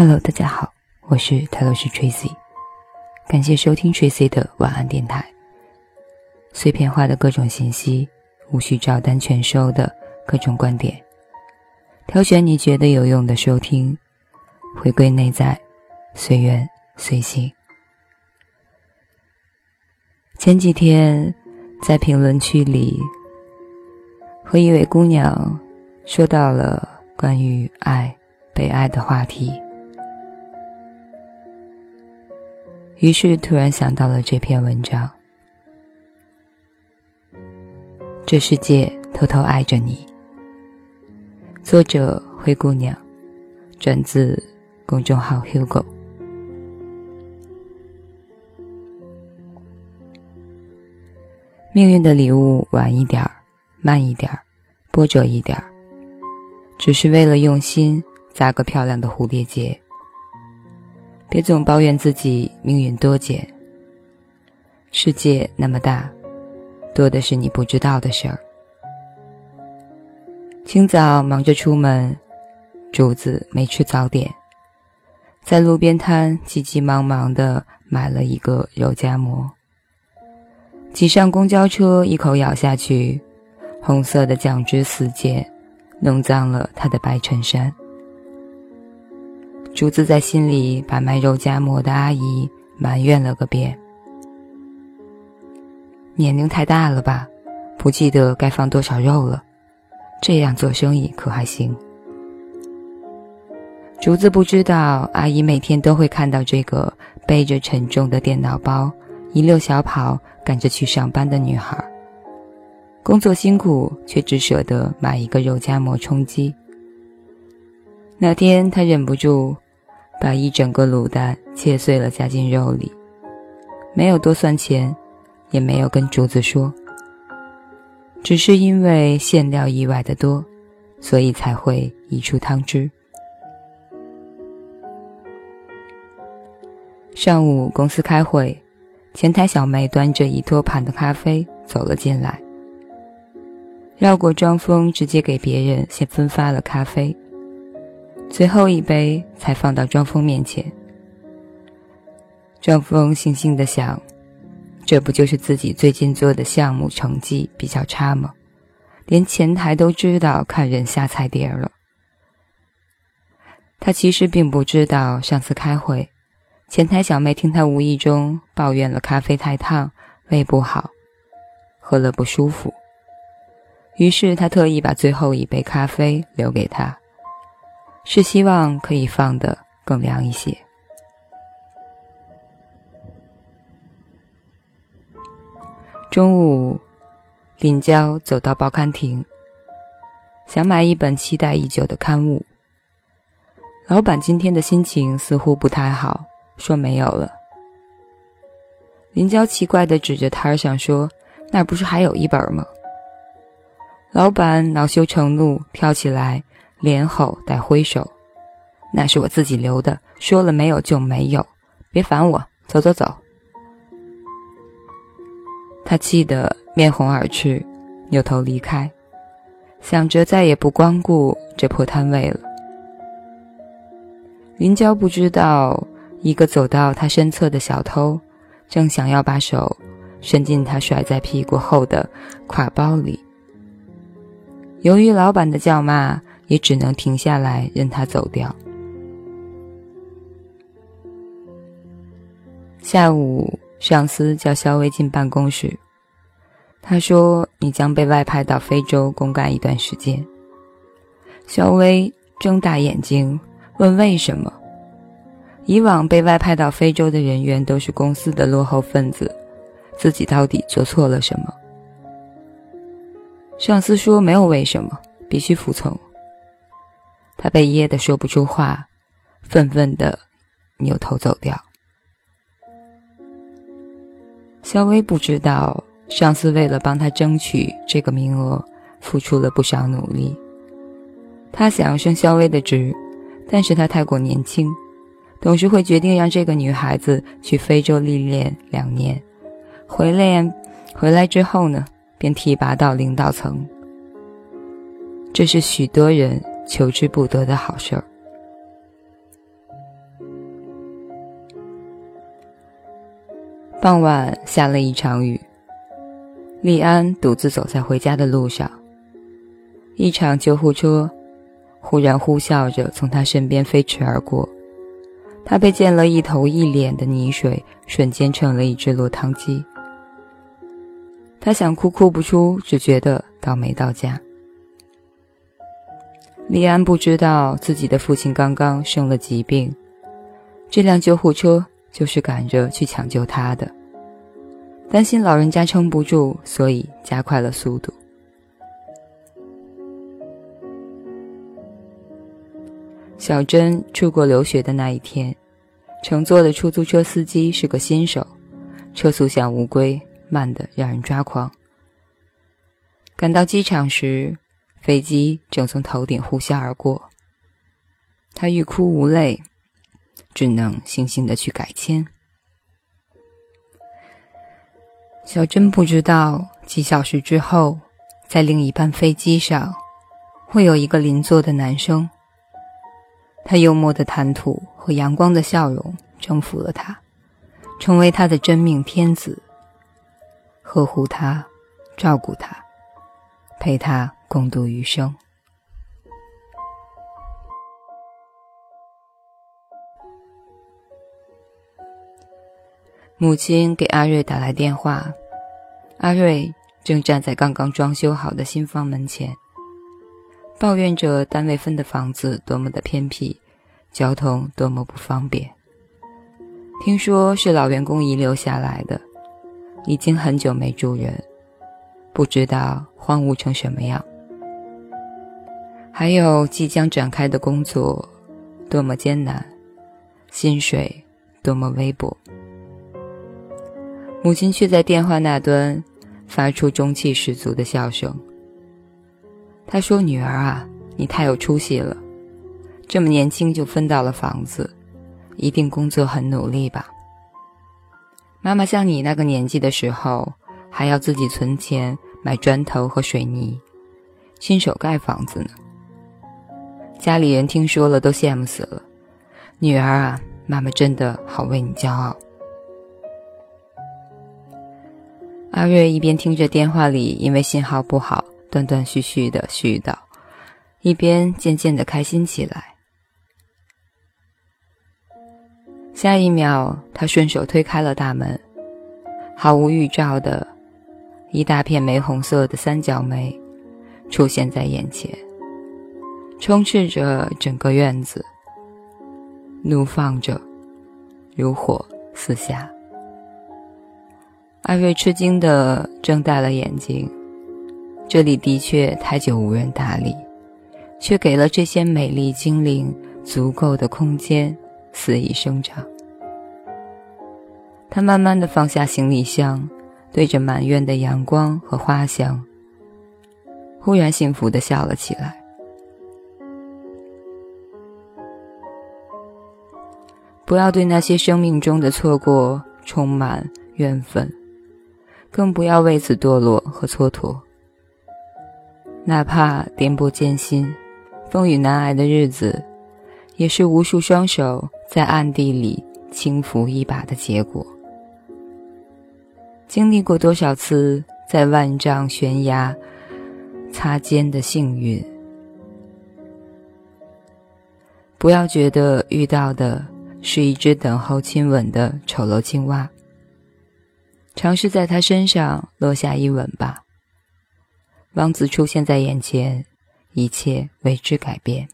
Hello，大家好，我是泰勒斯 Tracy，感谢收听 Tracy 的晚安电台。碎片化的各种信息，无需照单全收的各种观点，挑选你觉得有用的收听，回归内在，随缘随性。前几天在评论区里和一位姑娘说到了关于爱、被爱的话题。于是突然想到了这篇文章。这世界偷偷爱着你。作者：灰姑娘，转自公众号 Hugo。命运的礼物晚一点儿，慢一点儿，波折一点儿，只是为了用心扎个漂亮的蝴蝶结。别总抱怨自己命运多舛。世界那么大，多的是你不知道的事儿。清早忙着出门，主子没吃早点，在路边摊急急忙忙的买了一个肉夹馍。挤上公交车，一口咬下去，红色的酱汁四溅，弄脏了他的白衬衫。竹子在心里把卖肉夹馍的阿姨埋怨了个遍。年龄太大了吧，不记得该放多少肉了，这样做生意可还行？竹子不知道，阿姨每天都会看到这个背着沉重的电脑包，一溜小跑赶着去上班的女孩，工作辛苦，却只舍得买一个肉夹馍充饥。那天，他忍不住。把一整个卤蛋切碎了，加进肉里，没有多算钱，也没有跟竹子说，只是因为馅料意外的多，所以才会溢出汤汁。上午公司开会，前台小妹端着一托盘的咖啡走了进来，绕过张峰，直接给别人先分发了咖啡。最后一杯才放到庄枫面前。庄枫悻悻的想：“这不就是自己最近做的项目成绩比较差吗？连前台都知道看人下菜碟了。”他其实并不知道，上次开会，前台小妹听他无意中抱怨了咖啡太烫、胃不好，喝了不舒服。于是他特意把最后一杯咖啡留给他。是希望可以放得更凉一些。中午，林娇走到报刊亭，想买一本期待已久的刊物。老板今天的心情似乎不太好，说没有了。林娇奇怪的指着摊儿上说：“那不是还有一本吗？”老板恼羞成怒，跳起来。连吼带挥手，那是我自己留的，说了没有就没有，别烦我，走走走。他气得面红耳赤，扭头离开，想着再也不光顾这破摊位了。林娇不知道，一个走到他身侧的小偷，正想要把手伸进他甩在屁股后的挎包里，由于老板的叫骂。也只能停下来，任他走掉。下午，上司叫肖薇进办公室，他说：“你将被外派到非洲公干一段时间。”肖薇睁大眼睛问：“为什么？”以往被外派到非洲的人员都是公司的落后分子，自己到底做错了什么？上司说：“没有为什么，必须服从。”他被噎得说不出话，愤愤地扭头走掉。肖薇不知道，上司为了帮他争取这个名额，付出了不少努力。他想要升肖薇的职，但是他太过年轻，董事会决定让这个女孩子去非洲历练两年，回来回来之后呢，便提拔到领导层。这是许多人。求之不得的好事儿。傍晚下了一场雨，莉安独自走在回家的路上。一场救护车忽然呼啸着从他身边飞驰而过，他被溅了一头一脸的泥水，瞬间成了一只落汤鸡。他想哭哭不出，只觉得倒霉到家。利安不知道自己的父亲刚刚生了疾病，这辆救护车就是赶着去抢救他的。担心老人家撑不住，所以加快了速度。小珍出国留学的那一天，乘坐的出租车司机是个新手，车速像乌龟。慢得让人抓狂。赶到机场时，飞机正从头顶呼啸而过。他欲哭无泪，只能悻悻的去改签。小珍不知道，几小时之后，在另一班飞机上，会有一个邻座的男生。他幽默的谈吐和阳光的笑容征服了他，成为他的真命天子。呵护他，照顾他，陪他共度余生。母亲给阿瑞打来电话，阿瑞正站在刚刚装修好的新房门前，抱怨着单位分的房子多么的偏僻，交通多么不方便。听说是老员工遗留下来的。已经很久没住人，不知道荒芜成什么样。还有即将展开的工作，多么艰难，薪水多么微薄。母亲却在电话那端发出中气十足的笑声。她说：“女儿啊，你太有出息了，这么年轻就分到了房子，一定工作很努力吧。”妈妈像你那个年纪的时候，还要自己存钱买砖头和水泥，亲手盖房子呢。家里人听说了都羡慕死了。女儿啊，妈妈真的好为你骄傲。阿瑞一边听着电话里因为信号不好断断续续的絮叨，一边渐渐的开心起来。下一秒，他顺手推开了大门，毫无预兆的，一大片玫红色的三角梅出现在眼前，充斥着整个院子，怒放着，如火四下。艾瑞吃惊的睁大了眼睛，这里的确太久无人打理，却给了这些美丽精灵足够的空间。肆意生长。他慢慢的放下行李箱，对着满院的阳光和花香，忽然幸福的笑了起来。不要对那些生命中的错过充满怨愤，更不要为此堕落和蹉跎。哪怕颠簸艰辛、风雨难挨的日子，也是无数双手。在暗地里轻扶一把的结果，经历过多少次在万丈悬崖擦肩的幸运？不要觉得遇到的是一只等候亲吻的丑陋青蛙，尝试在它身上落下一吻吧。王子出现在眼前，一切为之改变。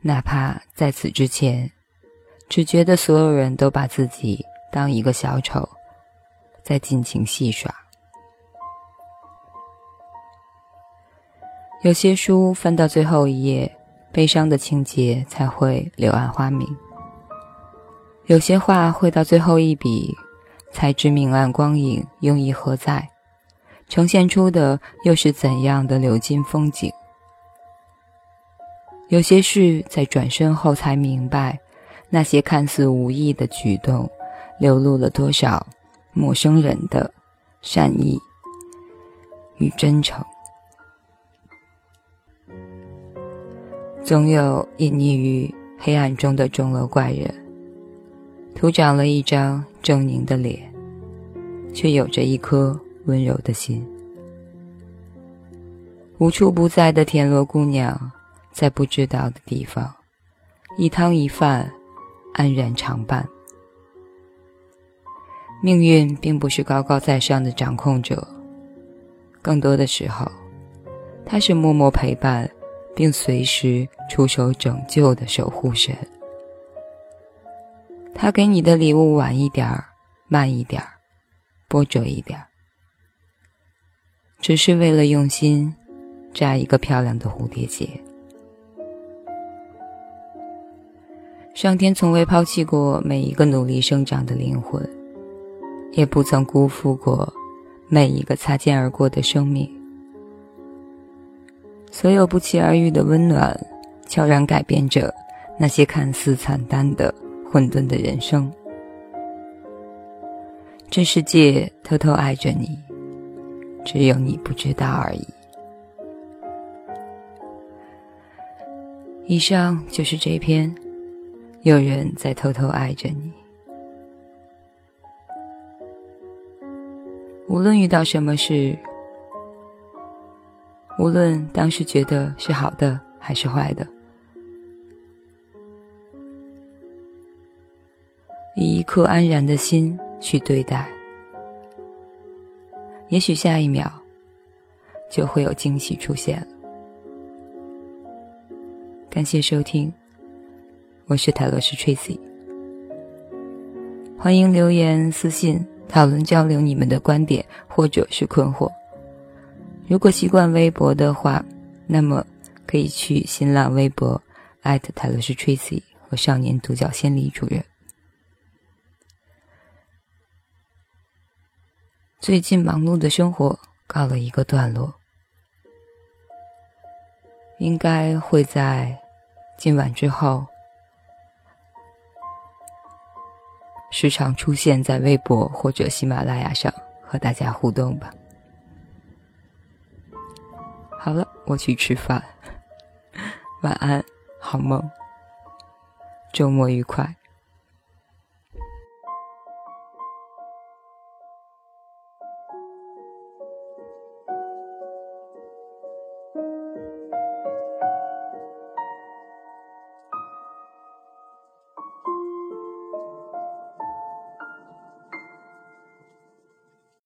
哪怕在此之前，只觉得所有人都把自己当一个小丑，在尽情戏耍。有些书翻到最后一页，悲伤的情节才会柳暗花明；有些话会到最后一笔，才知明暗光影用意何在，呈现出的又是怎样的流金风景。有些事在转身后才明白，那些看似无意的举动，流露了多少陌生人的善意与真诚。总有隐匿于黑暗中的钟楼怪人，徒长了一张狰狞的脸，却有着一颗温柔的心。无处不在的田螺姑娘，在不知道的地方，一汤一饭，安然常伴。命运并不是高高在上的掌控者，更多的时候，他是默默陪伴，并随时出手拯救的守护神。他给你的礼物晚一点儿，慢一点儿，波折一点儿，只是为了用心扎一个漂亮的蝴蝶结。上天从未抛弃过每一个努力生长的灵魂。也不曾辜负过每一个擦肩而过的生命。所有不期而遇的温暖，悄然改变着那些看似惨淡的混沌的人生。这世界偷偷爱着你，只有你不知道而已。以上就是这篇，有人在偷偷爱着你。无论遇到什么事，无论当时觉得是好的还是坏的，以一颗安然的心去对待，也许下一秒就会有惊喜出现了。感谢收听，我是泰罗斯 Tracy，欢迎留言私信。讨论交流你们的观点或者是困惑。如果习惯微博的话，那么可以去新浪微博艾特泰勒斯 Tracy 和少年独角仙李主任。最近忙碌的生活告了一个段落，应该会在今晚之后。时常出现在微博或者喜马拉雅上和大家互动吧。好了，我去吃饭，晚安，好梦，周末愉快。